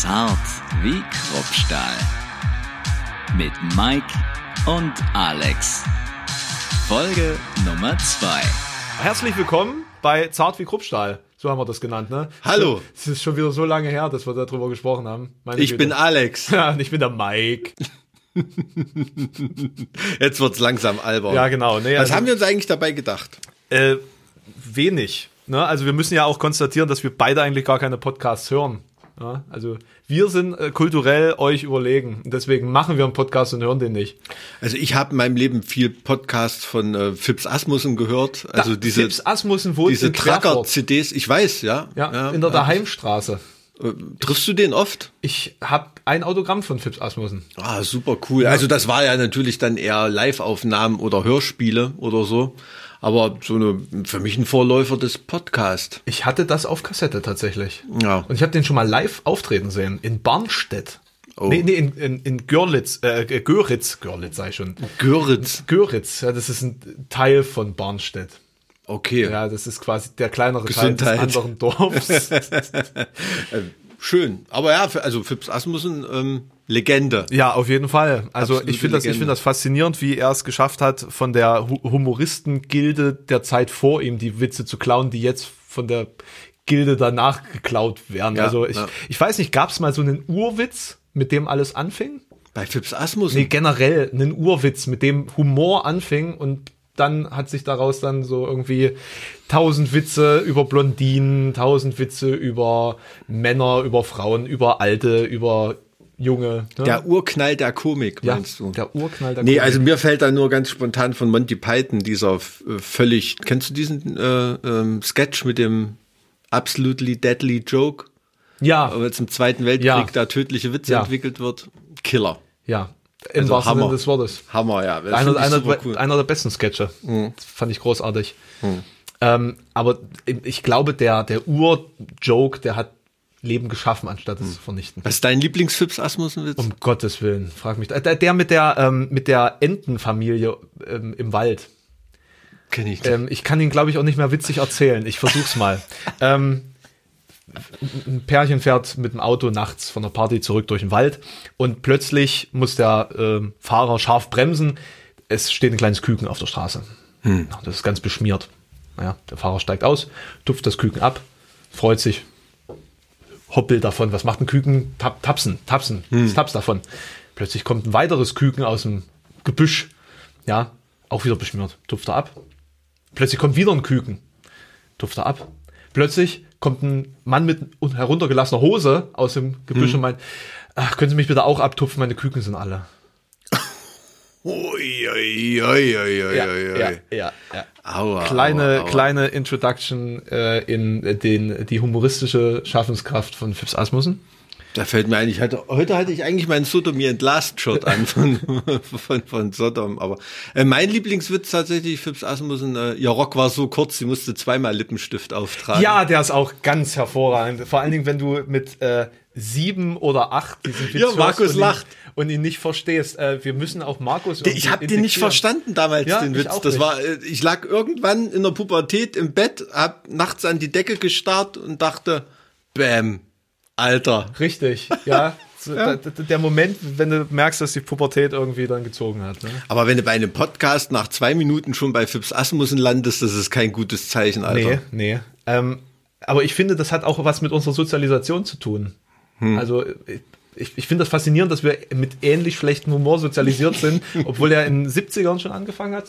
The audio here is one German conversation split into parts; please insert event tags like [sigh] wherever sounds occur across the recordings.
Zart wie Kruppstahl. Mit Mike und Alex. Folge Nummer 2. Herzlich willkommen bei Zart wie Kruppstahl. So haben wir das genannt, ne? Hallo. Es ist schon wieder so lange her, dass wir darüber gesprochen haben. Meine Ich Güte. bin Alex. [laughs] Ja, und ich bin der Mike. [laughs] Jetzt wird's langsam albern. Ja, genau. Nee, Was also- haben wir uns eigentlich dabei gedacht? Äh, wenig. Ne? Also wir müssen ja auch konstatieren, dass wir beide eigentlich gar keine Podcasts hören. Ja? Also wir sind äh, kulturell euch überlegen. Deswegen machen wir einen Podcast und hören den nicht. Also ich habe in meinem Leben viel Podcasts von äh, Fips Asmussen gehört. Also Da- diese, Asmussen wohnt diese. Tracker-CDs. Ich weiß, ja. Ja, in der Daheimstraße. Äh, Triffst du den oft? Ich habe ein Autogramm von Fips Asmussen. Ah, super cool. Also das war ja natürlich dann eher Live-Aufnahmen oder Hörspiele oder so. Aber so eine, für mich ein Vorläufer des Podcasts. Ich hatte das auf Kassette tatsächlich. Ja. Und ich habe den schon mal live auftreten sehen. In Barnstedt. Oh. Nee, nee, in, in, in Görlitz, äh, Göritz, Görlitz sei schon. Göritz. Göritz, ja, das ist ein Teil von Barnstedt. Okay. Ja, das ist quasi der kleinere Gesundheit. Teil des anderen [laughs] Dorfs. Schön. Aber ja, für, also Fips Asmussen, ähm, Legende. ja, auf jeden Fall. Also Absolute ich finde das, ich finde das faszinierend, wie er es geschafft hat, von der Hu- Humoristengilde der Zeit vor ihm die Witze zu klauen, die jetzt von der Gilde danach geklaut werden. Ja, also ich, ja. ich weiß nicht, gab es mal so einen Urwitz, mit dem alles anfing? Bei Fips Asmussen. Nee, generell einen Urwitz, mit dem Humor anfing und dann hat sich daraus dann so irgendwie tausend Witze über Blondinen, tausend Witze über Männer, über Frauen, über Alte, über Junge. Ne? Der Urknall der Komik, ja, meinst du? der Urknall der Nee, Komik. also mir fällt da nur ganz spontan von Monty Python dieser äh, völlig, kennst du diesen äh, ähm, Sketch mit dem Absolutely Deadly Joke, ja, wo jetzt im Zweiten Weltkrieg Ja. da tödliche Witze Ja. entwickelt wird? Killer. ja, im Also wahrsten Hammer. Sinne des Wortes. Hammer, ja. Das Einer, einer, cool. Mhm. einer der besten Sketche. Das fand ich großartig. Ähm, aber ich glaube, der, der Ur-Joke, der hat Leben geschaffen, anstatt es zu vernichten. Was ist dein Lieblings-Fips Asmussen-Witz? Um Gottes Willen, frag mich. Der, der mit der, ähm, mit der Entenfamilie ähm, im Wald. Kenn ich nicht. Ähm, ich kann ihn, glaube ich, auch nicht mehr witzig erzählen. Ich versuch's mal. [laughs] ähm, ein Pärchen fährt mit dem Auto nachts von der Party zurück durch den Wald und plötzlich muss der ähm, Fahrer scharf bremsen. Es steht ein kleines Küken auf der Straße. Hm. Das ist ganz beschmiert. Naja, der Fahrer steigt aus, tupft das Küken ab, freut sich, hoppelt davon. Was macht ein Küken? Tap, tapsen, tapsen, Hm. taps davon. Plötzlich kommt ein weiteres Küken aus dem Gebüsch. Ja, auch wieder beschmiert. Tupft er ab. Plötzlich kommt wieder ein Küken. Tupft er ab. Plötzlich kommt ein Mann mit heruntergelassener Hose aus dem Gebüsch und meint, ach, können Sie mich bitte auch abtupfen, meine Küken sind alle. Ui, ui, ui, ui, ui, Ja, ui, ja, ja, ja. Aua, Kleine, aua, aua. kleine Introduction äh, in den, die humoristische Schaffenskraft von Fips Asmussen. Da fällt mir ein, ich hatte, heute hatte ich eigentlich meinen Sodomie and Last Shot an von, [laughs] von, von Sodom, aber äh, mein Lieblingswitz tatsächlich, Fips Asmussen, äh, ihr Rock war so kurz, sie musste zweimal Lippenstift auftragen. Ja, der ist auch ganz hervorragend. Vor allen Dingen, wenn du mit äh, sieben oder acht diesen Witz Ja, Markus und ihn, lacht. und ihn nicht verstehst. Äh, wir müssen auch Markus. Ich habe den nicht verstanden damals, Ja, den ich Witz. Das nicht. war, äh, ich lag irgendwann in der Pubertät im Bett, hab nachts an die Decke gestarrt und dachte, Bäm, Alter. Richtig, ja. [laughs] Da- Der Moment, wenn du merkst, dass die Pubertät irgendwie dann gezogen hat. Ne? Aber wenn du bei einem Podcast nach zwei Minuten schon bei Fips Asmussen landest, das ist kein gutes Zeichen, Alter. Nee, nee. Ähm, aber ich finde, das hat auch was mit unserer Sozialisation zu tun. Hm. Also ich, ich finde das faszinierend, dass wir mit ähnlich schlechtem Humor sozialisiert sind, [laughs] obwohl er in den 70ern schon angefangen hat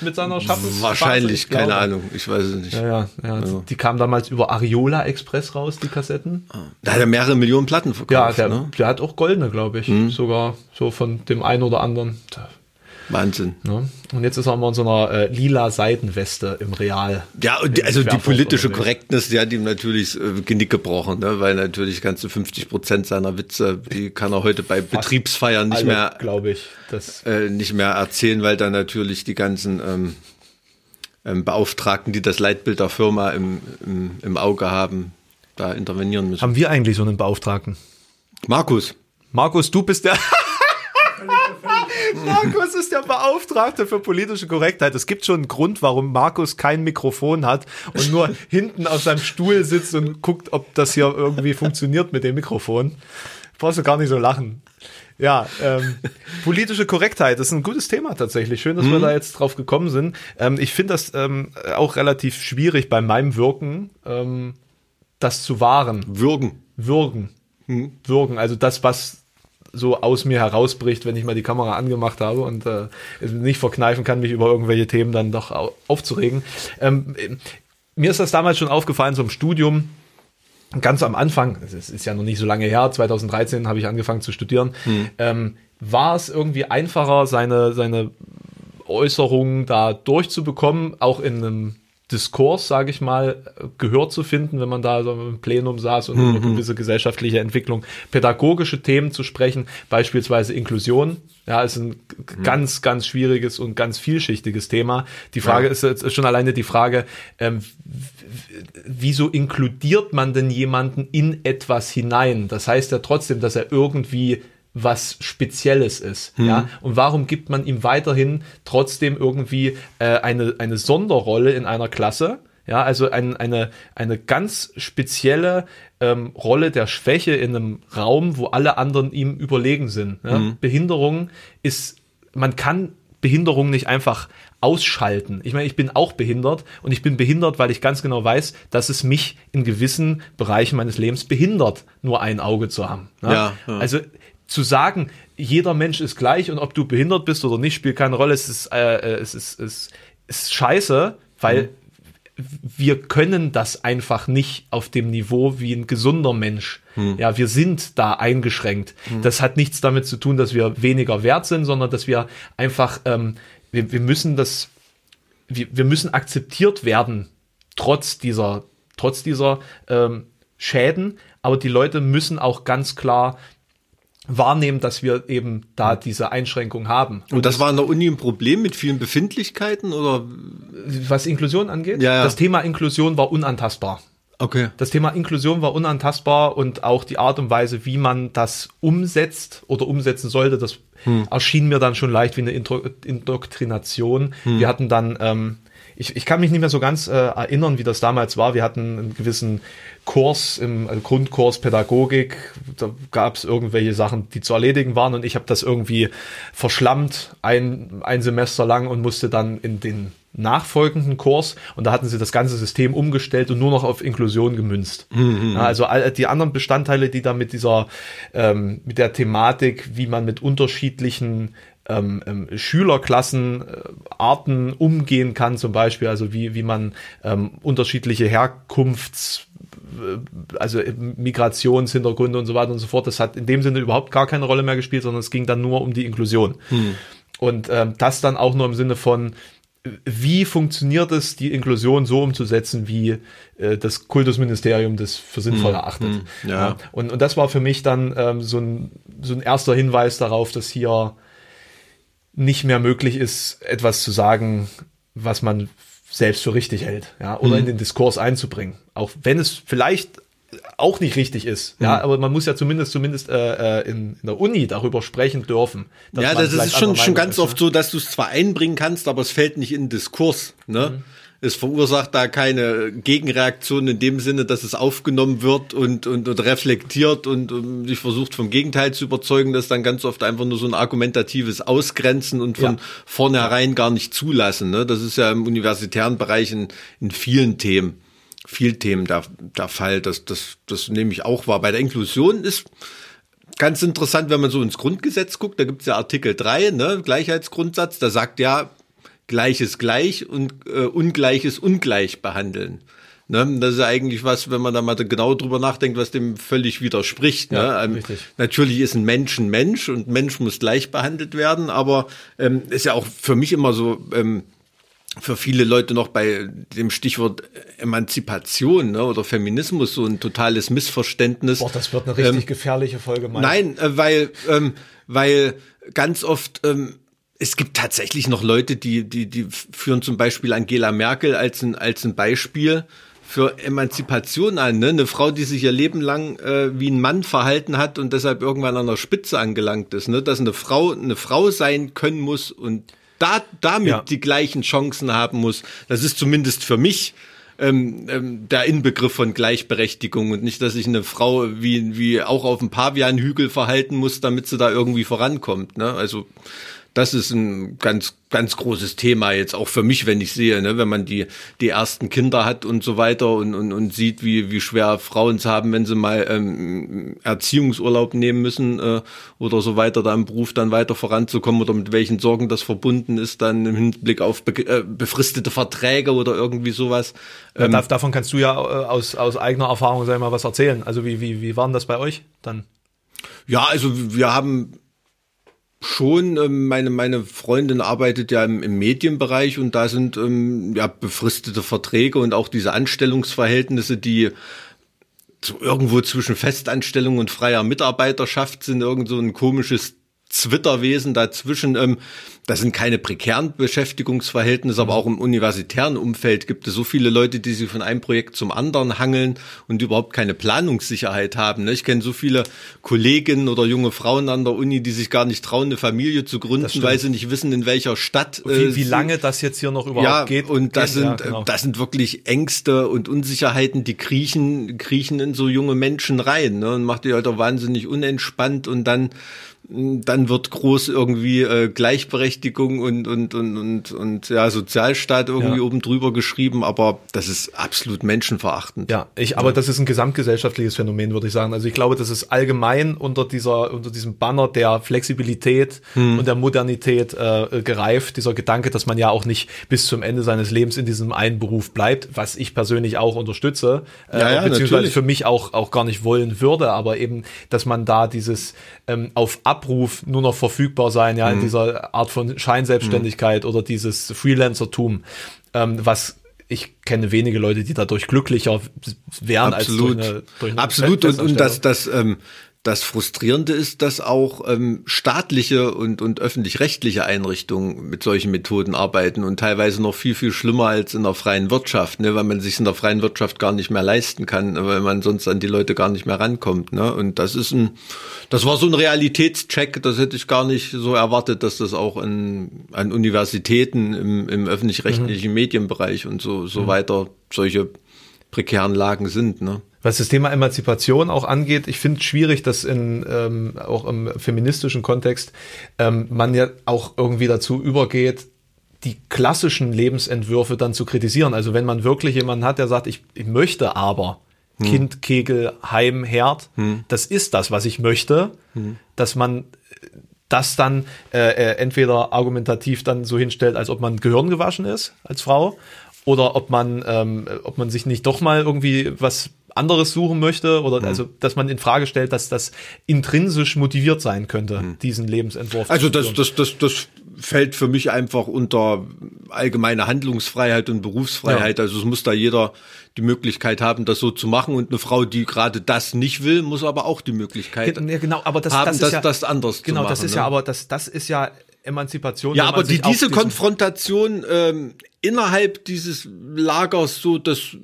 mit seiner Schaffens. Wahrscheinlich, keine Ahnung, ich weiß es nicht. Ja, ja, ja. Die kam damals über Ariola Express raus, die Kassetten. Da hat er mehrere Millionen Platten Ja, verkauft. der, ne? der hat auch goldene, glaube ich. Hm. Sogar so von dem einen oder anderen. Wahnsinn. Ne? Und jetzt ist er immer in so einer äh, lila Seidenweste im Real. Ja, und die, also die politische. Korrektness, die hat ihm natürlich äh, Genick gebrochen, ne? weil natürlich ganze 50 Prozent seiner Witze, die kann er heute bei Betriebsfeiern nicht Alle, mehr, glaube ich. Das, äh, nicht mehr erzählen, weil dann natürlich die ganzen ähm, ähm, Beauftragten, die das Leitbild der Firma im, im, im Auge haben, da intervenieren müssen. haben wir eigentlich so einen Beauftragten? Markus, Markus, du bist der. [laughs] Markus ist der Beauftragte für politische Korrektheit. Es gibt schon einen Grund, warum Markus kein Mikrofon hat und nur [laughs] hinten auf seinem Stuhl sitzt und guckt, ob das hier irgendwie funktioniert mit dem Mikrofon. Brauchst du gar nicht so lachen. Ja, ähm, politische Korrektheit ist ein gutes Thema tatsächlich. Schön, dass wir da jetzt drauf gekommen sind. Ähm, ich finde das ähm, auch relativ schwierig bei meinem Wirken, ähm, das zu wahren. Würgen. Würgen. Würgen. Also das, was so aus mir herausbricht, wenn ich mal die Kamera angemacht habe und äh, nicht verkneifen kann, mich über irgendwelche Themen dann doch au aufzuregen. Ähm, äh, mir ist das damals schon aufgefallen, so im Studium, ganz am Anfang, es ist ja noch nicht so lange her, 2013 habe ich angefangen zu studieren, ähm, war es irgendwie einfacher, seine, seine Äußerungen da durchzubekommen, auch in einem Diskurs, sage ich mal, Gehör zu finden, wenn man da so im Plenum saß und über eine gewisse gesellschaftliche Entwicklung, pädagogische Themen zu sprechen, beispielsweise Inklusion. Ja, ist ein ganz, ganz schwieriges und ganz vielschichtiges Thema. Die Frage Ja. ist jetzt schon alleine die Frage, ähm, wieso inkludiert man denn jemanden in etwas hinein? Das heißt ja trotzdem, dass er irgendwie was Spezielles ist, ja. Und warum gibt man ihm weiterhin trotzdem irgendwie äh, eine eine Sonderrolle in einer Klasse? Ja, also ein, eine eine ganz spezielle ähm, Rolle der Schwäche in einem Raum, wo alle anderen ihm überlegen sind. Ja? Behinderung ist, man kann Behinderung nicht einfach ausschalten. Ich meine, ich bin auch behindert und ich bin behindert, weil ich ganz genau weiß, dass es mich in gewissen Bereichen meines Lebens behindert, nur ein Auge zu haben. ne? Ja, ja. Also zu sagen, jeder Mensch ist gleich und ob du behindert bist oder nicht, spielt keine Rolle. Es ist, äh, äh, es ist, es ist scheiße, weil wir können das einfach nicht auf dem Niveau wie ein gesunder Mensch. Ja, wir sind da eingeschränkt. Das hat nichts damit zu tun, dass wir weniger wert sind, sondern dass wir einfach, ähm, wir, wir müssen das, wir, wir müssen akzeptiert werden, trotz dieser, trotz dieser ähm, Schäden. Aber die Leute müssen auch ganz klar wahrnehmen, dass wir eben da diese Einschränkung haben. Und das war an der Uni ein Problem mit vielen Befindlichkeiten oder? Was Inklusion angeht, Ja, ja. das Thema Inklusion war unantastbar. Okay. Das Thema Inklusion war unantastbar und auch die Art und Weise, wie man das umsetzt oder umsetzen sollte, das erschien mir dann schon leicht wie eine Indoktrination. Wir hatten dann, ähm, ich, ich kann mich nicht mehr so ganz äh, erinnern, wie das damals war. Wir hatten einen gewissen Kurs im also Grundkurs Pädagogik. Da gab es irgendwelche Sachen, die zu erledigen waren und ich habe das irgendwie verschlammt ein, ein Semester lang und musste dann in den nachfolgenden Kurs und da hatten sie das ganze System umgestellt und nur noch auf Inklusion gemünzt. Ja, also all, die anderen Bestandteile, die da mit dieser, ähm, mit der Thematik, wie man mit unterschiedlichen ähm, ähm, Schülerklassen, äh, Arten umgehen kann, zum Beispiel, also wie, wie man ähm, unterschiedliche Herkunfts, äh, also äh, Migrationshintergründe und so weiter und so fort, das hat in dem Sinne überhaupt gar keine Rolle mehr gespielt, sondern es ging dann nur um die Inklusion. Und ähm, das dann auch nur im Sinne von, wie funktioniert es, die Inklusion so umzusetzen, wie äh, das Kultusministerium das für sinnvoll erachtet. ja. Und, und das war für mich dann ähm, so, ein, so ein erster Hinweis darauf, dass hier nicht mehr möglich ist, etwas zu sagen, was man selbst für richtig hält, ja, oder in den Diskurs einzubringen. Auch wenn es vielleicht auch nicht richtig ist, ja, aber man muss ja zumindest zumindest äh, äh, in, in der Uni darüber sprechen dürfen. Ja, das ist schon, schon ganz ist, oft so, dass du es zwar einbringen kannst, aber es fällt nicht in den Diskurs. Ne? Mhm. Es verursacht da keine Gegenreaktion in dem Sinne, dass es aufgenommen wird und, und, und reflektiert und, um sich versucht vom Gegenteil zu überzeugen, das ist dann ganz oft einfach nur so ein argumentatives Ausgrenzen und von Ja. vornherein gar nicht zulassen. Ne? Das ist ja im universitären Bereich in, in vielen Themen, vielen Themen der, der Fall. Das, das, das nehme ich auch wahr. Bei der Inklusion ist ganz interessant, wenn man so ins Grundgesetz guckt, da gibt es ja Artikel 3, ne, Gleichheitsgrundsatz, da sagt ja, Gleiches gleich und äh, Ungleiches ungleich behandeln. Ne, das ist ja eigentlich was, wenn man da mal genau drüber nachdenkt, was dem völlig widerspricht. Ja, ne? Ähm, richtig. Natürlich ist ein Mensch ein Mensch und Mensch muss gleich behandelt werden, aber ähm, ist ja auch für mich immer so, ähm, für viele Leute noch bei dem Stichwort Emanzipation ne, oder Feminismus so ein totales Missverständnis. Boah, das wird eine richtig gefährliche Folge, Mike. Nein, äh, weil, ähm, weil ganz oft, ähm, es gibt tatsächlich noch Leute, die, die, die führen zum Beispiel Angela Merkel als ein, als ein Beispiel für Emanzipation an. Ne? Eine Frau, die sich ihr Leben lang äh, wie ein Mann verhalten hat und deshalb irgendwann an der Spitze angelangt ist. Ne? Dass eine Frau eine Frau sein können muss und da, damit ja. die gleichen Chancen haben muss. Das ist zumindest für mich ähm, ähm, der Inbegriff von Gleichberechtigung und nicht, dass sich eine Frau wie, wie auch auf dem Pavianhügel verhalten muss, damit sie da irgendwie vorankommt. Ne? Also das ist ein ganz, ganz großes Thema jetzt auch für mich, wenn ich sehe, ne, wenn man die, die ersten Kinder hat und so weiter und, und, und sieht, wie, wie schwer Frauen es haben, wenn sie mal ähm, Erziehungsurlaub nehmen müssen äh, oder so weiter, da im Beruf dann weiter voranzukommen oder mit welchen Sorgen das verbunden ist, dann im Hinblick auf be äh, befristete Verträge oder irgendwie sowas. Ähm, ja, davon kannst du ja äh, aus, aus eigener Erfahrung, sag ich mal, was erzählen. Also wie, wie, wie war denn das bei euch dann? Ja, also wir haben schon, ähm, meine, meine Freundin arbeitet ja im, im Medienbereich und da sind ähm, ja befristete Verträge und auch diese Anstellungsverhältnisse, die so irgendwo zwischen Festanstellung und freier Mitarbeiterschaft sind, irgend so ein komisches Zwitterwesen dazwischen. Ähm, das sind keine prekären Beschäftigungsverhältnisse, aber auch im universitären Umfeld gibt es so viele Leute, die sich von einem Projekt zum anderen hangeln und überhaupt keine Planungssicherheit haben. Ne? Ich kenne so viele Kolleginnen oder junge Frauen an der Uni, die sich gar nicht trauen, eine Familie zu gründen, weil sie nicht wissen, in welcher Stadt. Äh, wie, wie lange das jetzt hier noch überhaupt ja, geht. Und das sind, ja, genau. das sind wirklich Ängste und Unsicherheiten, die kriechen, kriechen in so junge Menschen rein ne? und macht die halt auch wahnsinnig unentspannt und dann dann wird groß irgendwie äh, Gleichberechtigung und und und und und ja Sozialstaat irgendwie ja. oben drüber geschrieben, aber das ist absolut menschenverachtend. Ja, ich aber ja. das ist ein gesamtgesellschaftliches Phänomen, würde ich sagen. Also ich glaube, das ist allgemein unter dieser unter diesem Banner der Flexibilität hm. und der Modernität äh, gereift, dieser Gedanke, dass man ja auch nicht bis zum Ende seines Lebens in diesem einen Beruf bleibt, was ich persönlich auch unterstütze, äh, ja, beziehungsweise natürlich. für mich auch auch gar nicht wollen würde, aber eben, dass man da dieses ähm, auf Abruf nur noch verfügbar sein, ja, mhm. in dieser Art von Scheinselbstständigkeit mhm. oder dieses Freelancertum, ähm, was ich kenne wenige Leute, die dadurch glücklicher wären Absolut. als durch eine, durch eine Absolut. Und, und das, das ähm, das Frustrierende ist, dass auch ähm, staatliche und, und öffentlich-rechtliche Einrichtungen mit solchen Methoden arbeiten und teilweise noch viel, viel schlimmer als in der freien Wirtschaft, ne, weil man sich in der freien Wirtschaft gar nicht mehr leisten kann, weil man sonst an die Leute gar nicht mehr rankommt. Ne? Und das ist ein, das war so ein Realitätscheck, das hätte ich gar nicht so erwartet, dass das auch in, an Universitäten im, im öffentlich-rechtlichen mhm. Medienbereich und so, so mhm. weiter solche prekären Lagen sind. Ne? Was das Thema Emanzipation auch angeht, ich finde es schwierig, dass in ähm, auch im feministischen Kontext ähm, man ja auch irgendwie dazu übergeht, die klassischen Lebensentwürfe dann zu kritisieren. Also wenn man wirklich jemanden hat, der sagt, ich, ich möchte aber hm. Kind, Kegel, Heim, Herd, hm. das ist das, was ich möchte, hm. dass man das dann äh, äh, entweder argumentativ dann so hinstellt, als ob man Gehirn gewaschen ist als Frau, oder ob man, ähm, ob man sich nicht doch mal irgendwie was anderes suchen möchte oder mhm. also, dass man in Frage stellt, dass das intrinsisch motiviert sein könnte, mhm. diesen Lebensentwurf. Also das, das, das, das fällt für mich einfach unter allgemeine Handlungsfreiheit und Berufsfreiheit. Ja. Also es muss da jeder die Möglichkeit haben, das so zu machen und eine Frau, die gerade das nicht will, muss aber auch die Möglichkeit ja, genau, aber das, haben, das, das, ja, das anders genau, zu machen. Genau, das ist ne? ja aber das, das ist ja Emanzipation. Ja, aber die, diese Konfrontation ähm, innerhalb dieses Lagers so, das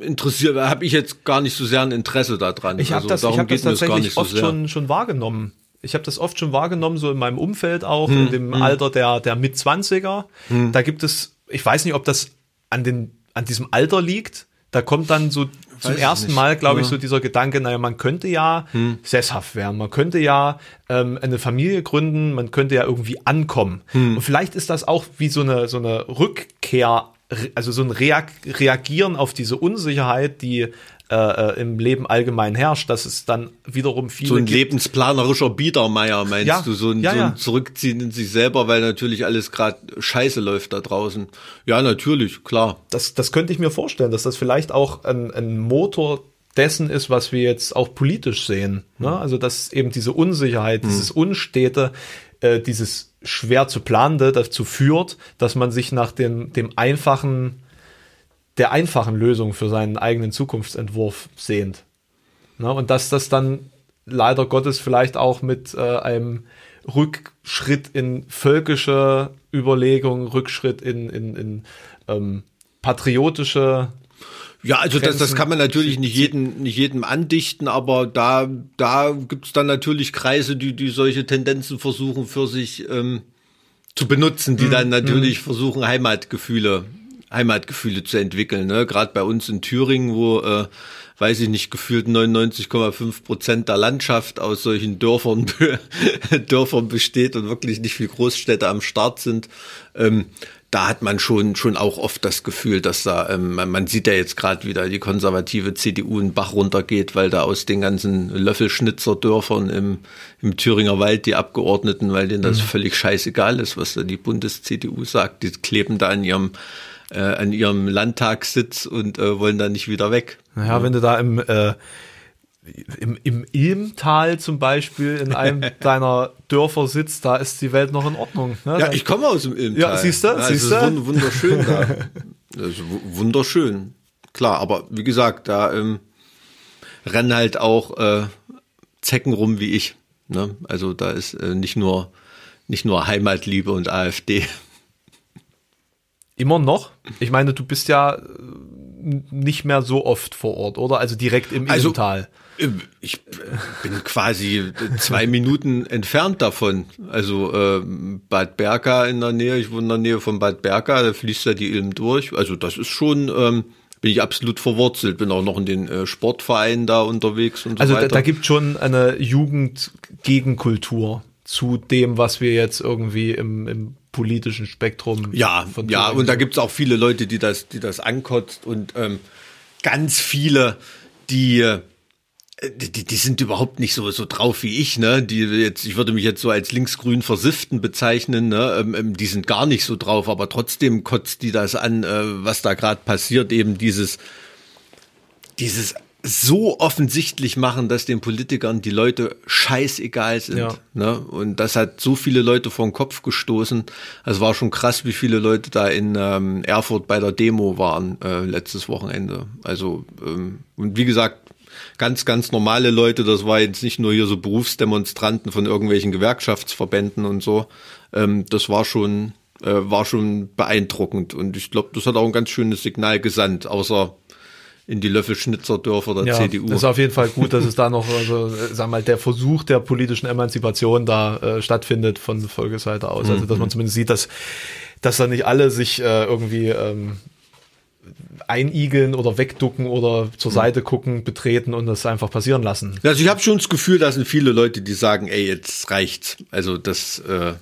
interessiert, habe ich jetzt gar nicht so sehr ein Interesse daran. Ich habe also, das, ich hab das tatsächlich so oft sehr. schon, schon wahrgenommen. Ich habe das oft schon wahrgenommen, so in meinem Umfeld auch, hm, in dem hm. Alter der, der Mitzwanziger. Hm. Da gibt es, ich weiß nicht, ob das an, den, an diesem Alter liegt. Da kommt dann so zum ersten nicht. Mal, glaube ich, so dieser Gedanke, naja, man könnte ja hm. sesshaft werden, man könnte ja ähm, eine Familie gründen, man könnte ja irgendwie ankommen. Hm. Und vielleicht ist das auch wie so eine, so eine Rückkehr, also so ein Reagieren auf diese Unsicherheit, die äh, äh, im Leben allgemein herrscht, dass es dann wiederum viele. So ein gibt. lebensplanerischer Biedermeier, meinst ja, du? So ein, ja, so ein ja. Zurückziehen in sich selber, weil natürlich alles gerade scheiße läuft da draußen. Ja, natürlich, klar. Das, das könnte ich mir vorstellen, dass das vielleicht auch ein, ein Motor dessen ist, was wir jetzt auch politisch sehen. Ne? Hm. Also dass eben diese Unsicherheit, dieses Unstete, äh, dieses schwer zu planende dazu führt, dass man sich nach dem, dem einfachen der einfachen Lösung für seinen eigenen Zukunftsentwurf sehnt. Ne? Und dass das dann leider Gottes vielleicht auch mit äh, einem Rückschritt in völkische Überlegungen, Rückschritt in, in, in ähm, patriotische Ja, also das, das kann man natürlich nicht jedem, nicht jedem andichten, aber da, da gibt's dann natürlich Kreise, die, die solche Tendenzen versuchen für sich ähm, zu benutzen, die dann natürlich versuchen, Heimatgefühle, Heimatgefühle zu entwickeln. Ne? Gerade bei uns in Thüringen, wo, äh, weiß ich nicht, gefühlt 99,5 Prozent der Landschaft aus solchen Dörfern, [laughs] Dörfern besteht und wirklich nicht viel Großstädte am Start sind. Ähm, da hat man schon schon auch oft das Gefühl, dass da ähm, man, man sieht ja jetzt gerade wieder die konservative CDU einen Bach runtergeht, weil da aus den ganzen Löffelschnitzerdörfern im im Thüringer Wald die Abgeordneten, weil denen das völlig scheißegal ist, was da die Bundes-CDU sagt, die kleben da an ihrem äh, an ihrem Landtagssitz und äh, wollen da nicht wieder weg. Naja, wenn du da im, äh, im, im Ilmtal zum Beispiel in einem [laughs] deiner Dörfer sitzt, da ist die Welt noch in Ordnung. Ne? Ja, ich komme aus dem Ilmtal. Ja, siehst du, Ja, siehst ist du? wund- wunderschön da. [laughs] Wunderschön. Klar, aber wie gesagt, da ähm, rennen halt auch äh, Zecken rum wie ich. Ne? Also da ist äh, nicht nur nicht nur Heimatliebe und AfD. Immer noch? Ich meine, du bist ja äh, nicht mehr so oft vor Ort, oder? Also direkt im Also- Ilmtal. Ich bin quasi zwei Minuten entfernt davon. Also ähm, Bad Berka in der Nähe, ich wohne in der Nähe von Bad Berka, da fließt ja die Ilm durch. Also das ist schon, ähm, bin ich absolut verwurzelt, bin auch noch in den äh, Sportvereinen da unterwegs und so Also da, weiter. da gibt schon eine Jugendgegenkultur zu dem, was wir jetzt irgendwie im, im politischen Spektrum ja, von ja, und da sehen. gibt's auch viele Leute, die das, die das ankotzt und ähm, ganz viele, die äh, die, die sind überhaupt nicht so so drauf wie ich, ne? Die jetzt, ich würde mich jetzt so als linksgrün versifften bezeichnen, ne? Ähm, ähm, die sind gar nicht so drauf, aber trotzdem kotzt die das an, äh, was da gerade passiert, eben dieses dieses so offensichtlich machen, dass den Politikern die Leute scheißegal sind. Ja. Ne? Und das hat so viele Leute vor den Kopf gestoßen. Es war schon krass, wie viele Leute da in ähm, Erfurt bei der Demo waren äh, letztes Wochenende. Also, ähm, und wie gesagt, ganz, ganz normale Leute, das war jetzt nicht nur hier so Berufsdemonstranten von irgendwelchen Gewerkschaftsverbänden und so. Ähm, das war schon, äh, war schon beeindruckend. Und ich glaube, das hat auch ein ganz schönes Signal gesandt, außer in die Löffelschnitzerdörfer der ja, CDU. Ist auf jeden Fall gut, dass es da noch, also, äh, sag mal, der Versuch der politischen Emanzipation da äh, stattfindet von Volksseite aus. Also, Mhm. dass man zumindest sieht, dass, dass da nicht alle sich äh, irgendwie ähm, einigeln oder wegducken oder zur Mhm. Seite gucken, betreten und das einfach passieren lassen. Also ich habe schon das Gefühl, da sind viele Leute, die sagen, ey, jetzt reicht's. Also das äh,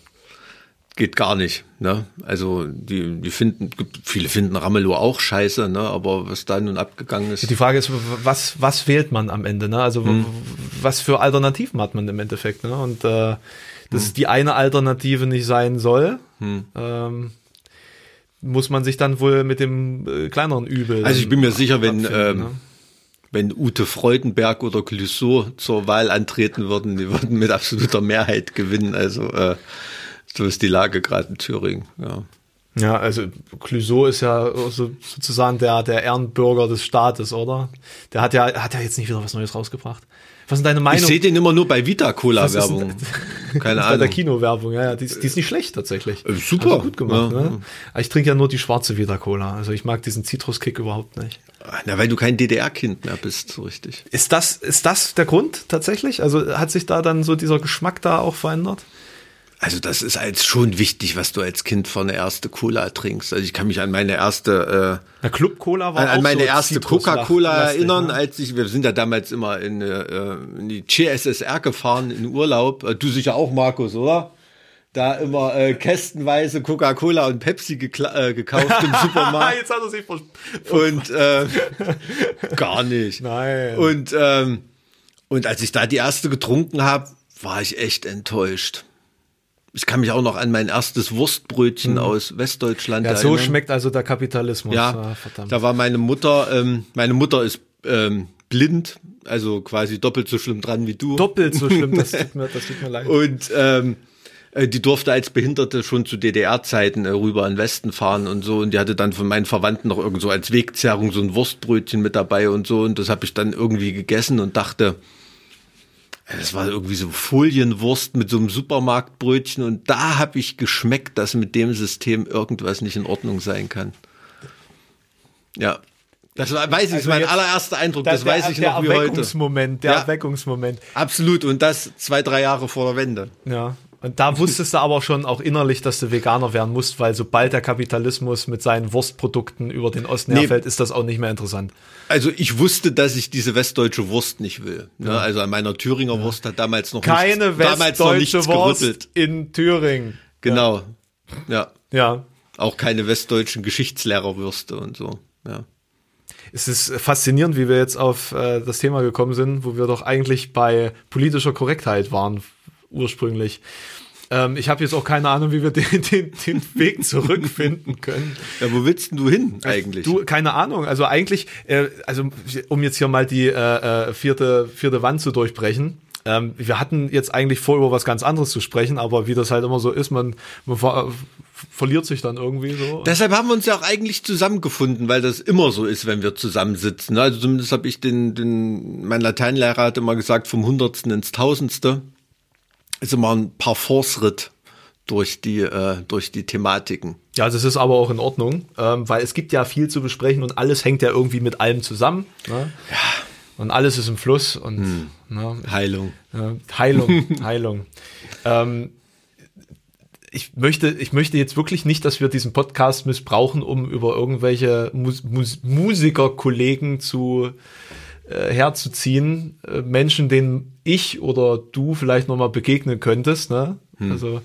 geht gar nicht. Ne? Also die, die finden, viele finden Ramelow auch scheiße, ne? aber was da nun abgegangen ist. Die Frage ist, was, was wählt man am Ende? Ne? Also Mhm. was für Alternativen hat man im Endeffekt? Ne? Und äh, dass Mhm. die eine Alternative nicht sein soll, ähm, muss man sich dann wohl mit dem äh, kleineren Übel. Also ich bin mir sicher, wenn, abfinden, ähm, ne? wenn Ute Freudenberg oder Clouseau zur Wahl antreten würden, die würden mit absoluter Mehrheit gewinnen. Also äh, so ist die Lage gerade in Thüringen. Ja. Ja, also Clouseau ist ja so, sozusagen der, der Ehrenbürger des Staates, oder? Der hat ja, hat ja jetzt nicht wieder was Neues rausgebracht. Was ist deine Ich Meinung? sehe den immer nur bei Vita Cola Was ist Werbung. [laughs] Keine bei der Ahnung. Kinowerbung, ja, ja, die, ist- die ist nicht schlecht tatsächlich. Äh, super. Also gut gemacht, Ja. ne? Ich trinke ja nur die schwarze Vita Cola. Also ich mag diesen Zitruskick überhaupt nicht. Na, weil du kein DDR-Kind mehr bist, so richtig. Ist das, ist das der Grund tatsächlich? Also hat sich da dann so dieser Geschmack da auch verändert? Also das ist als schon wichtig, was du als Kind für eine erste Cola trinkst. Also ich kann mich an meine erste, Na, Club Cola äh, war an, an meine so erste Coca-Cola erinnern, ne? als ich, wir sind ja damals immer in, äh, in die CSSR gefahren in Urlaub. Äh, Du sicher auch, Markus, oder? Da immer äh, kästenweise Coca-Cola und Pepsi äh, gekauft im [laughs] Supermarkt. Jetzt hat er sich und äh, [laughs] gar nicht. Nein. Und ähm, und als ich da die erste getrunken habe, war ich echt enttäuscht. Ich kann mich auch noch an mein erstes Wurstbrötchen aus Westdeutschland Mhm. Ja, so erinnern. schmeckt also der Kapitalismus. Ja, Ah, verdammt. da war meine Mutter. Ähm, meine Mutter ist ähm, blind, also quasi doppelt so schlimm dran wie du. Doppelt so schlimm, das tut [laughs] mir, das tut mir leid. Und ähm, äh, die durfte als Behinderte schon zu DDR-Zeiten äh, rüber in Westen fahren und so. Und die hatte dann von meinen Verwandten noch irgend so als Wegzerrung so ein Wurstbrötchen mit dabei und so. Und das habe ich dann irgendwie gegessen und dachte, das war irgendwie so Folienwurst mit so einem Supermarktbrötchen. Und da habe ich geschmeckt, dass mit dem System irgendwas nicht in Ordnung sein kann. Ja. Das war, weiß ich, Also ist mein jetzt- allererster Eindruck, Der- das weiß der, ich der noch wie heute. Erweckungsmoment, der Ja. Erweckungsmoment. Absolut, und das zwei, drei Jahre vor der Wende. Ja. Und da wusstest du aber schon auch innerlich, dass du Veganer werden musst, weil sobald der Kapitalismus mit seinen Wurstprodukten über den Osten Nee. herfällt, ist das auch nicht mehr interessant. Also ich wusste, dass ich diese westdeutsche Wurst nicht will. Ne? Also an meiner Thüringer Wurst hat damals noch Keine nichts, westdeutsche nichts Wurst gerüttelt. in Thüringen. Genau. Ja. Ja. Auch keine westdeutschen Geschichtslehrerwürste und so. Ja. Es ist faszinierend, wie wir jetzt auf äh, das Thema gekommen sind, wo wir doch eigentlich bei politischer Korrektheit waren ursprünglich. Ähm, ich habe jetzt auch keine Ahnung, wie wir [laughs] den, den, den Weg zurückfinden können. ja, wo willst denn du hin eigentlich? Du, keine Ahnung. Also eigentlich, äh, also um jetzt hier mal die äh, äh, vierte, vierte Wand zu durchbrechen. Ähm, wir hatten jetzt eigentlich vor, über was ganz anderes zu sprechen, aber wie das halt immer so ist, man, man ver verliert sich dann irgendwie so. Deshalb haben wir uns ja auch eigentlich zusammengefunden, weil das immer so ist, wenn wir zusammensitzen. Also zumindest habe ich den, den, mein Lateinlehrer hat immer gesagt, vom Hundertsten ins Tausendste ist immer ein Parforce-Ritt durch die, äh, durch die Thematiken. Ja, das ist aber auch in Ordnung, ähm, weil es gibt ja viel zu besprechen und alles hängt ja irgendwie mit allem zusammen. Ne? Ja. Und alles ist im Fluss und ne, Heilung. ja, Heilung, [laughs] Heilung. Ähm, ich möchte, ich möchte jetzt wirklich nicht, dass wir diesen Podcast missbrauchen, um über irgendwelche Mus Mus Musikerkollegen zu äh, herzuziehen, äh, Menschen, denen ich oder du vielleicht noch mal begegnen könntest, ne? Also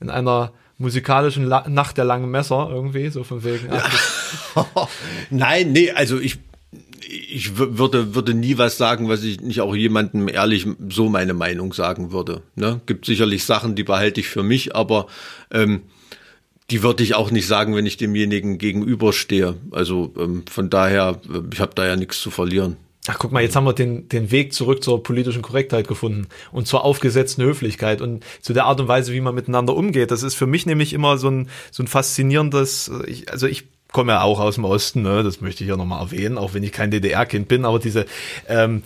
in einer musikalischen La Nacht der langen Messer irgendwie, so von wegen. ach, [laughs] Nein, nee, also ich, ich wür- würde, würde nie was sagen, was ich nicht auch jemandem ehrlich so meine Meinung sagen würde. Ne? Gibt sicherlich Sachen, die behalte ich für mich, aber ähm, die würde ich auch nicht sagen, wenn ich demjenigen gegenüberstehe. Also ähm, von daher, äh, ich habe da ja nichts zu verlieren. Ach, guck mal, jetzt haben wir den, den Weg zurück zur politischen Korrektheit gefunden. Und zur aufgesetzten Höflichkeit und zu der Art und Weise, wie man miteinander umgeht. Das ist für mich nämlich immer so ein, so ein faszinierendes, ich, also ich komme ja auch aus dem Osten, ne, das möchte ich hier nochmal erwähnen, auch wenn ich kein DDR-Kind bin, aber diese ähm,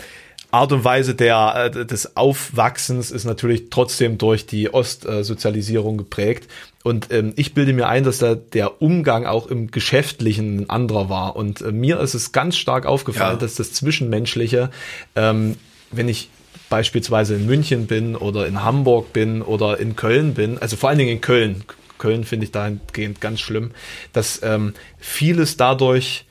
Art und Weise der, äh, des Aufwachsens ist natürlich trotzdem durch die Ostsozialisierung geprägt. Und ähm, ich bilde mir ein, dass da der Umgang auch im Geschäftlichen ein anderer war. Und äh, mir ist es ganz stark aufgefallen, Ja. dass das Zwischenmenschliche, ähm, wenn ich beispielsweise in München bin oder in Hamburg bin oder in Köln bin, also vor allen Dingen in Köln, Köln finde ich dahingehend ganz schlimm, dass ähm, vieles dadurch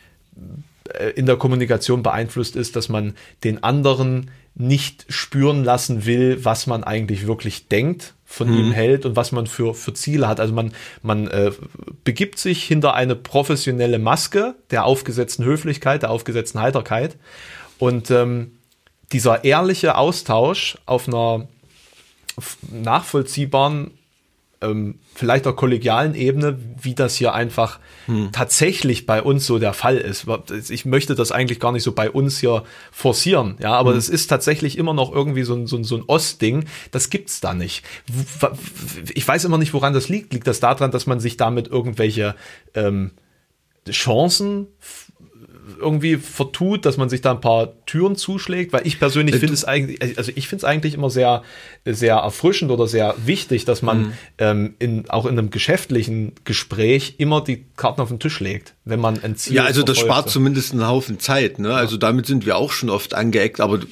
in der Kommunikation beeinflusst ist, dass man den anderen nicht spüren lassen will, was man eigentlich wirklich denkt, von ihm hält und was man für, für Ziele hat. Also man, man äh, begibt sich hinter eine professionelle Maske der aufgesetzten Höflichkeit, der aufgesetzten Heiterkeit. Und ähm, dieser ehrliche Austausch auf einer nachvollziehbaren ähm, vielleicht auch kollegialen Ebene, wie das hier einfach tatsächlich bei uns so der Fall ist. Ich möchte das eigentlich gar nicht so bei uns hier forcieren, ja, aber es ist tatsächlich immer noch irgendwie so ein, so ein, so ein Ostding, das gibt's da nicht. Ich weiß immer nicht, woran das liegt. Liegt das daran, dass man sich damit irgendwelche ähm, Chancen irgendwie vertut, dass man sich da ein paar Türen zuschlägt, weil ich persönlich finde es eigentlich, also ich finde es eigentlich immer sehr, sehr erfrischend oder sehr wichtig, dass man ähm, in, auch in einem geschäftlichen Gespräch immer die Karten auf den Tisch legt, wenn man ein Ziel Ja, also das verfolgt. spart zumindest einen Haufen Zeit. Ne? Also damit sind wir auch schon oft angeeckt. Aber du,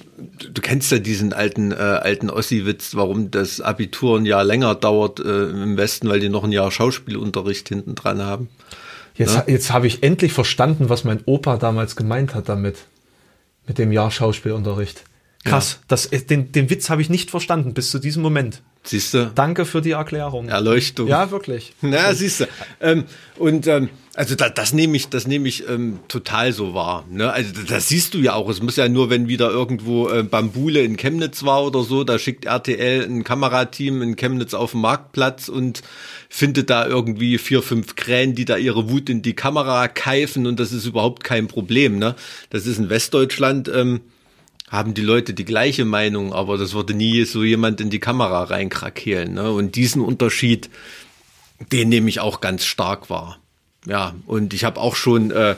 du kennst ja diesen alten äh, alten Ossi-Witz, warum das Abitur ein Jahr länger dauert äh, im Westen, weil die noch ein Jahr Schauspielunterricht hinten dran haben. Jetzt, jetzt habe ich endlich verstanden, was mein Opa damals gemeint hat damit. Mit dem Jahr Schauspielunterricht. Krass, das, den, den Witz habe ich nicht verstanden bis zu diesem Moment. Siehst du? Danke für die Erklärung. Erleuchtung. Ja, wirklich. Na, siehst du. Ähm, und ähm, also da, das nehme ich, das nehme ich ähm, total so wahr. Ne? Also das siehst du ja auch. Es muss ja nur, wenn wieder irgendwo äh, Bambule in Chemnitz war oder so, da schickt RTL ein Kamerateam in Chemnitz auf den Marktplatz und findet da irgendwie vier, fünf Krähen, die da ihre Wut in die Kamera keifen und das ist überhaupt kein Problem. Ne? Das ist in Westdeutschland. Ähm, haben die Leute die gleiche Meinung, aber das würde nie so jemand in die Kamera reinkrakehlen. Ne? Und diesen Unterschied, den nehme ich auch ganz stark wahr. Ja, und ich habe auch schon, äh,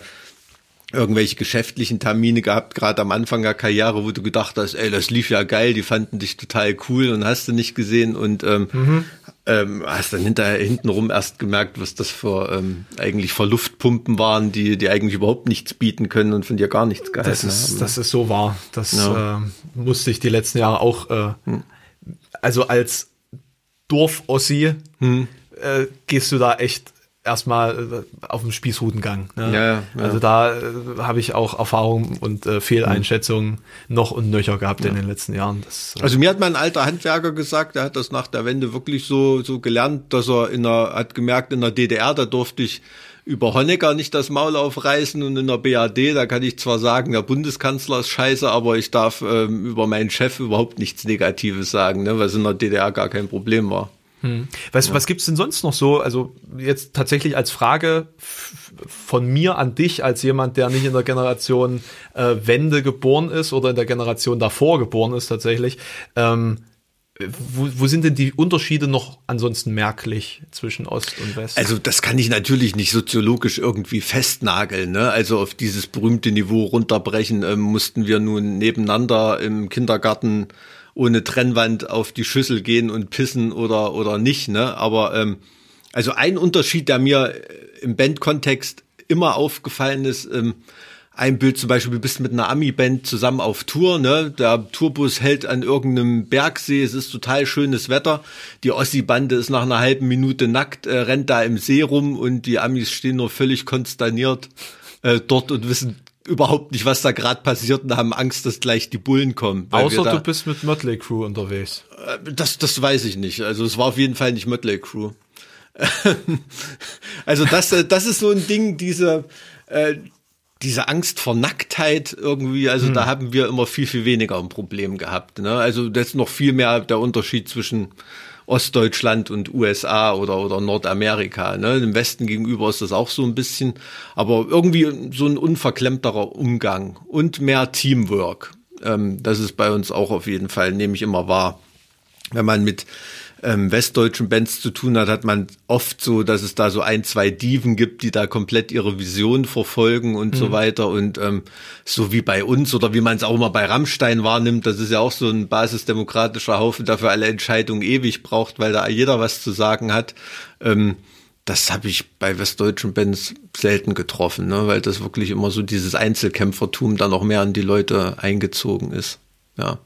irgendwelche geschäftlichen Termine gehabt, gerade am Anfang der Karriere, wo du gedacht hast, ey, das lief ja geil, die fanden dich total cool und hast du nicht gesehen und ähm, mhm. ähm, hast dann hinterher hintenrum erst gemerkt, was das für ähm, eigentlich für Luftpumpen waren, die die eigentlich überhaupt nichts bieten können und von dir gar nichts gehalten das ist, haben. Das ist so wahr. Das ja. äh, musste ich die letzten Jahre auch, äh, hm. also als Dorf-Ossi hm. äh, gehst du da echt erstmal äh, auf dem Spießrutengang. Ne? Ja, ja. Also da äh, habe ich auch Erfahrungen und äh, Fehleinschätzungen noch und nöcher gehabt in den letzten Jahren. Das, äh also mir hat mein alter Handwerker gesagt, der hat das nach der Wende wirklich so so gelernt, dass er in der hat gemerkt in der DDR, da durfte ich über Honecker nicht das Maul aufreißen und in der BAD, da kann ich zwar sagen, der Bundeskanzler ist scheiße, aber ich darf ähm, über meinen Chef überhaupt nichts Negatives sagen, ne, was in der DDR gar kein Problem war. Hm. Was, ja. was gibt's denn sonst noch so? Also jetzt tatsächlich als Frage von mir an dich, als jemand, der nicht in der Generation äh, Wende geboren ist oder in der Generation davor geboren ist tatsächlich. Ähm, wo, wo sind denn die Unterschiede noch ansonsten merklich zwischen Ost und West? Also das kann ich natürlich nicht soziologisch irgendwie festnageln. Ne? Also auf dieses berühmte Niveau runterbrechen ähm, mussten wir nun nebeneinander im Kindergarten ohne Trennwand auf die Schüssel gehen und pissen oder oder nicht. Ne? Aber ähm, also ein Unterschied, der mir im Bandkontext immer aufgefallen ist, ähm, ein Bild zum Beispiel, du bist mit einer Ami-Band zusammen auf Tour, ne? Der Tourbus hält an irgendeinem Bergsee, es ist total schönes Wetter. Die Ossi-Bande ist nach einer halben Minute nackt, äh, rennt da im See rum und die Amis stehen nur völlig konsterniert äh, dort und wissen überhaupt nicht, was da gerade passiert und haben Angst, dass gleich die Bullen kommen. Außer da, du bist mit Mötley Crew unterwegs. Äh, das, das weiß ich nicht. Also es war auf jeden Fall nicht Mötley Crew. [laughs] also das, äh, das ist so ein Ding, diese, äh, diese Angst vor Nacktheit irgendwie, also hm. da haben wir immer viel, viel weniger ein Problem gehabt. Ne? Also das ist noch viel mehr der Unterschied zwischen Ostdeutschland und USA oder, oder Nordamerika. Ne? Im Westen gegenüber ist das auch so ein bisschen, aber irgendwie so ein unverklemmterer Umgang und mehr Teamwork. Ähm, das ist bei uns auch auf jeden Fall, nehme ich immer wahr. Wenn man mit ähm, westdeutschen Bands zu tun hat, hat man oft so, dass es da so ein, zwei Diven gibt, die da komplett ihre Vision verfolgen und mhm. so weiter. Und ähm, so wie bei uns oder wie man es auch immer bei Rammstein wahrnimmt, das ist ja auch so ein basisdemokratischer Haufen, der für alle Entscheidungen ewig braucht, weil da jeder was zu sagen hat. Ähm, das habe ich bei westdeutschen Bands selten getroffen, ne? weil das wirklich immer so dieses Einzelkämpfertum da noch mehr an die Leute eingezogen ist. Ja.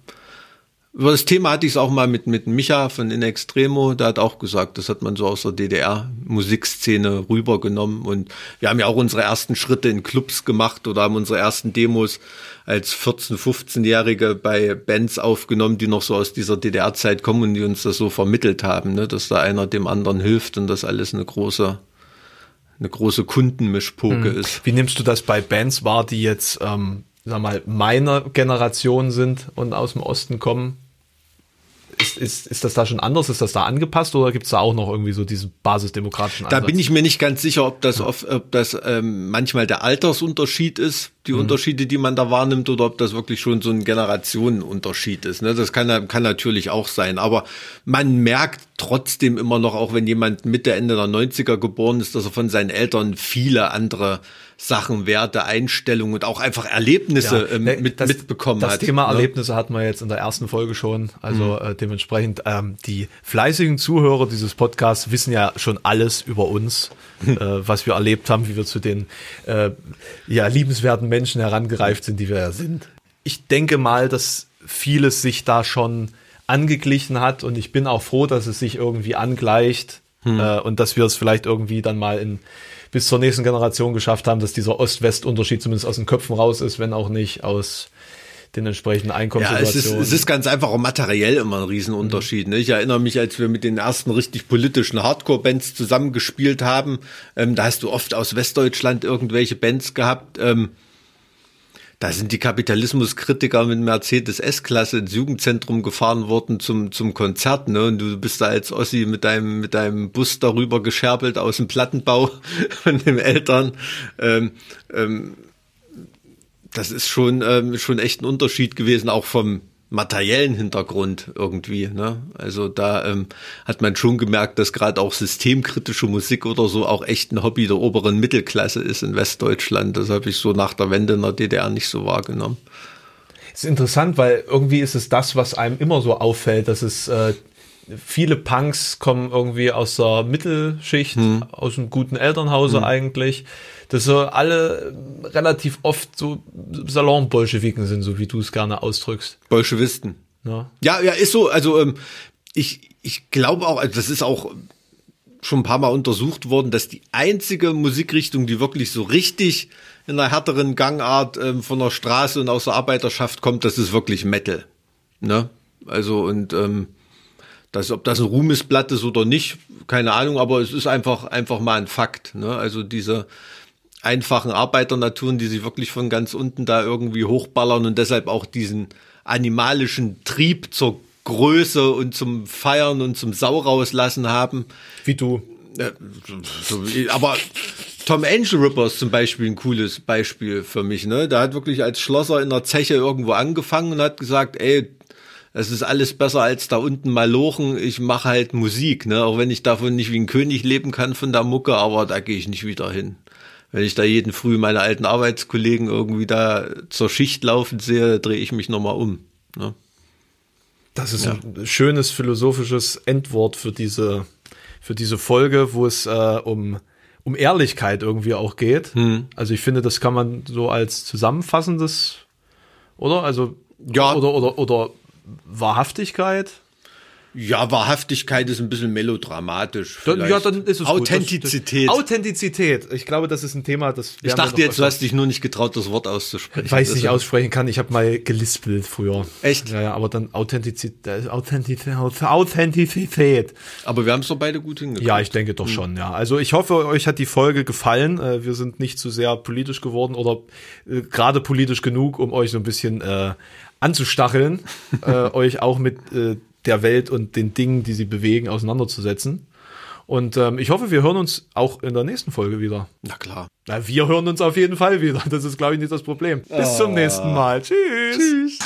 Über das Thema hatte ich es auch mal mit, mit Micha von In Extremo, der hat auch gesagt, das hat man so aus der DDR-Musikszene rübergenommen und wir haben ja auch unsere ersten Schritte in Clubs gemacht oder haben unsere ersten Demos als 14-, 15-Jährige bei Bands aufgenommen, die noch so aus dieser DDR-Zeit kommen und die uns das so vermittelt haben, ne, dass da einer dem anderen hilft und das alles eine große eine große Kundenmischpoke hm. ist. Wie nimmst du das bei Bands wahr, die jetzt ähm, sag mal, meiner Generation sind und aus dem Osten kommen. Ist, ist, ist das da schon anders? Ist das da angepasst oder gibt es da auch noch irgendwie so diesen basisdemokratischen Ansatz? Da bin ich mir nicht ganz sicher, ob das, ob, ob das ähm, manchmal der Altersunterschied ist, die mhm. Unterschiede, die man da wahrnimmt, oder ob das wirklich schon so ein Generationenunterschied ist. Ne? Das kann, kann natürlich auch sein. Aber man merkt trotzdem immer noch, auch wenn jemand Mitte, Ende der 90er geboren ist, dass er von seinen Eltern viele andere Sachen, Werte, Einstellungen und auch einfach Erlebnisse ja, äh, mit, das, mitbekommen das hat. Das Thema ne? Erlebnisse hatten wir jetzt in der ersten Folge schon. Also mhm. äh, dementsprechend, ähm, die fleißigen Zuhörer dieses Podcasts wissen ja schon alles über uns, [laughs] äh, was wir erlebt haben, wie wir zu den äh, ja, liebenswerten Menschen herangereift sind, die wir ja sind. Ich denke mal, dass vieles sich da schon angeglichen hat und ich bin auch froh, dass es sich irgendwie angleicht hm. äh, und dass wir es vielleicht irgendwie dann mal in bis zur nächsten Generation geschafft haben, dass dieser Ost-West-Unterschied zumindest aus den Köpfen raus ist, wenn auch nicht aus den entsprechenden Einkommenssituationen. Ja, es ist, es ist ganz einfach auch materiell immer ein Riesenunterschied. Ne? Ich erinnere mich, als wir mit den ersten richtig politischen Hardcore-Bands zusammengespielt haben, ähm, da hast du oft aus Westdeutschland irgendwelche Bands gehabt, ähm, da sind die Kapitalismuskritiker mit Mercedes S-Klasse ins Jugendzentrum gefahren worden zum, zum Konzert, ne? Und du bist da als Ossi mit deinem, mit deinem Bus darüber gescherbelt aus dem Plattenbau [laughs] von den Eltern. Ähm, ähm, das ist schon, ähm, schon echt ein Unterschied gewesen, auch vom, materiellen Hintergrund irgendwie. Ne? Also da ähm, hat man schon gemerkt, dass gerade auch systemkritische Musik oder so auch echt ein Hobby der oberen Mittelklasse ist in Westdeutschland. Das habe ich so nach der Wende in der DDR nicht so wahrgenommen. ist interessant, weil irgendwie ist es das, was einem immer so auffällt, dass es äh, viele Punks kommen irgendwie aus der Mittelschicht, hm. aus einem guten Elternhause hm. eigentlich. Dass so alle relativ oft so Salon-Bolschewiken sind, so wie du es gerne ausdrückst. Bolschewisten. Ja. ja, ja, ist so. Also ähm, ich, ich glaube auch, also das ist auch schon ein paar Mal untersucht worden, dass die einzige Musikrichtung, die wirklich so richtig in einer härteren Gangart ähm, von der Straße und aus der Arbeiterschaft kommt, das ist wirklich Metal. Ne? Also und ähm, das, ob das ein Ruhmesblatt ist oder nicht, keine Ahnung, aber es ist einfach, einfach mal ein Fakt. Ne? Also diese einfachen Arbeiternaturen, die sich wirklich von ganz unten da irgendwie hochballern und deshalb auch diesen animalischen Trieb zur Größe und zum Feiern und zum Sau rauslassen haben. Wie du. Aber Tom Angel Ripper ist zum Beispiel ein cooles Beispiel für mich. Ne? Der hat wirklich als Schlosser in der Zeche irgendwo angefangen und hat gesagt, ey, es ist alles besser als da unten mal lochen. Ich mache halt Musik, ne? Auch wenn ich davon nicht wie ein König leben kann von der Mucke, aber da gehe ich nicht wieder hin. Wenn ich da jeden Früh meine alten Arbeitskollegen irgendwie da zur Schicht laufen sehe, drehe ich mich nochmal um. Ne? Das ist ja. ein schönes philosophisches Endwort für diese, für diese Folge, wo es äh, um, um Ehrlichkeit irgendwie auch geht. Hm. Also ich finde, das kann man so als zusammenfassendes, oder? Also ja. oder, oder, oder Wahrhaftigkeit. Ja, Wahrhaftigkeit ist ein bisschen melodramatisch. Dann, ja, dann ist es Authentizität. Gut. Authentizität. Ich glaube, das ist ein Thema, das. Ich dachte jetzt, du hast dich nur nicht getraut, das Wort auszusprechen. Weil ich es nicht aussprechen kann. Ich habe mal gelispelt früher. Echt? Ja, ja, aber dann Authentizität, Authentizität, Authentizität. Aber wir haben es doch beide gut hingekriegt. Ja, ich denke doch hm. schon. Ja, also ich hoffe, euch hat die Folge gefallen. Äh, wir sind nicht zu sehr politisch geworden oder äh, gerade politisch genug, um euch so ein bisschen äh, anzustacheln, [laughs] äh, euch auch mit äh, der Welt und den Dingen, die sie bewegen, auseinanderzusetzen. Und ähm, ich hoffe, wir hören uns auch in der nächsten Folge wieder. Na klar. Na, wir hören uns auf jeden Fall wieder. Das ist, glaube ich, nicht das Problem. Bis oh. zum nächsten Mal. Tschüss. Tschüss.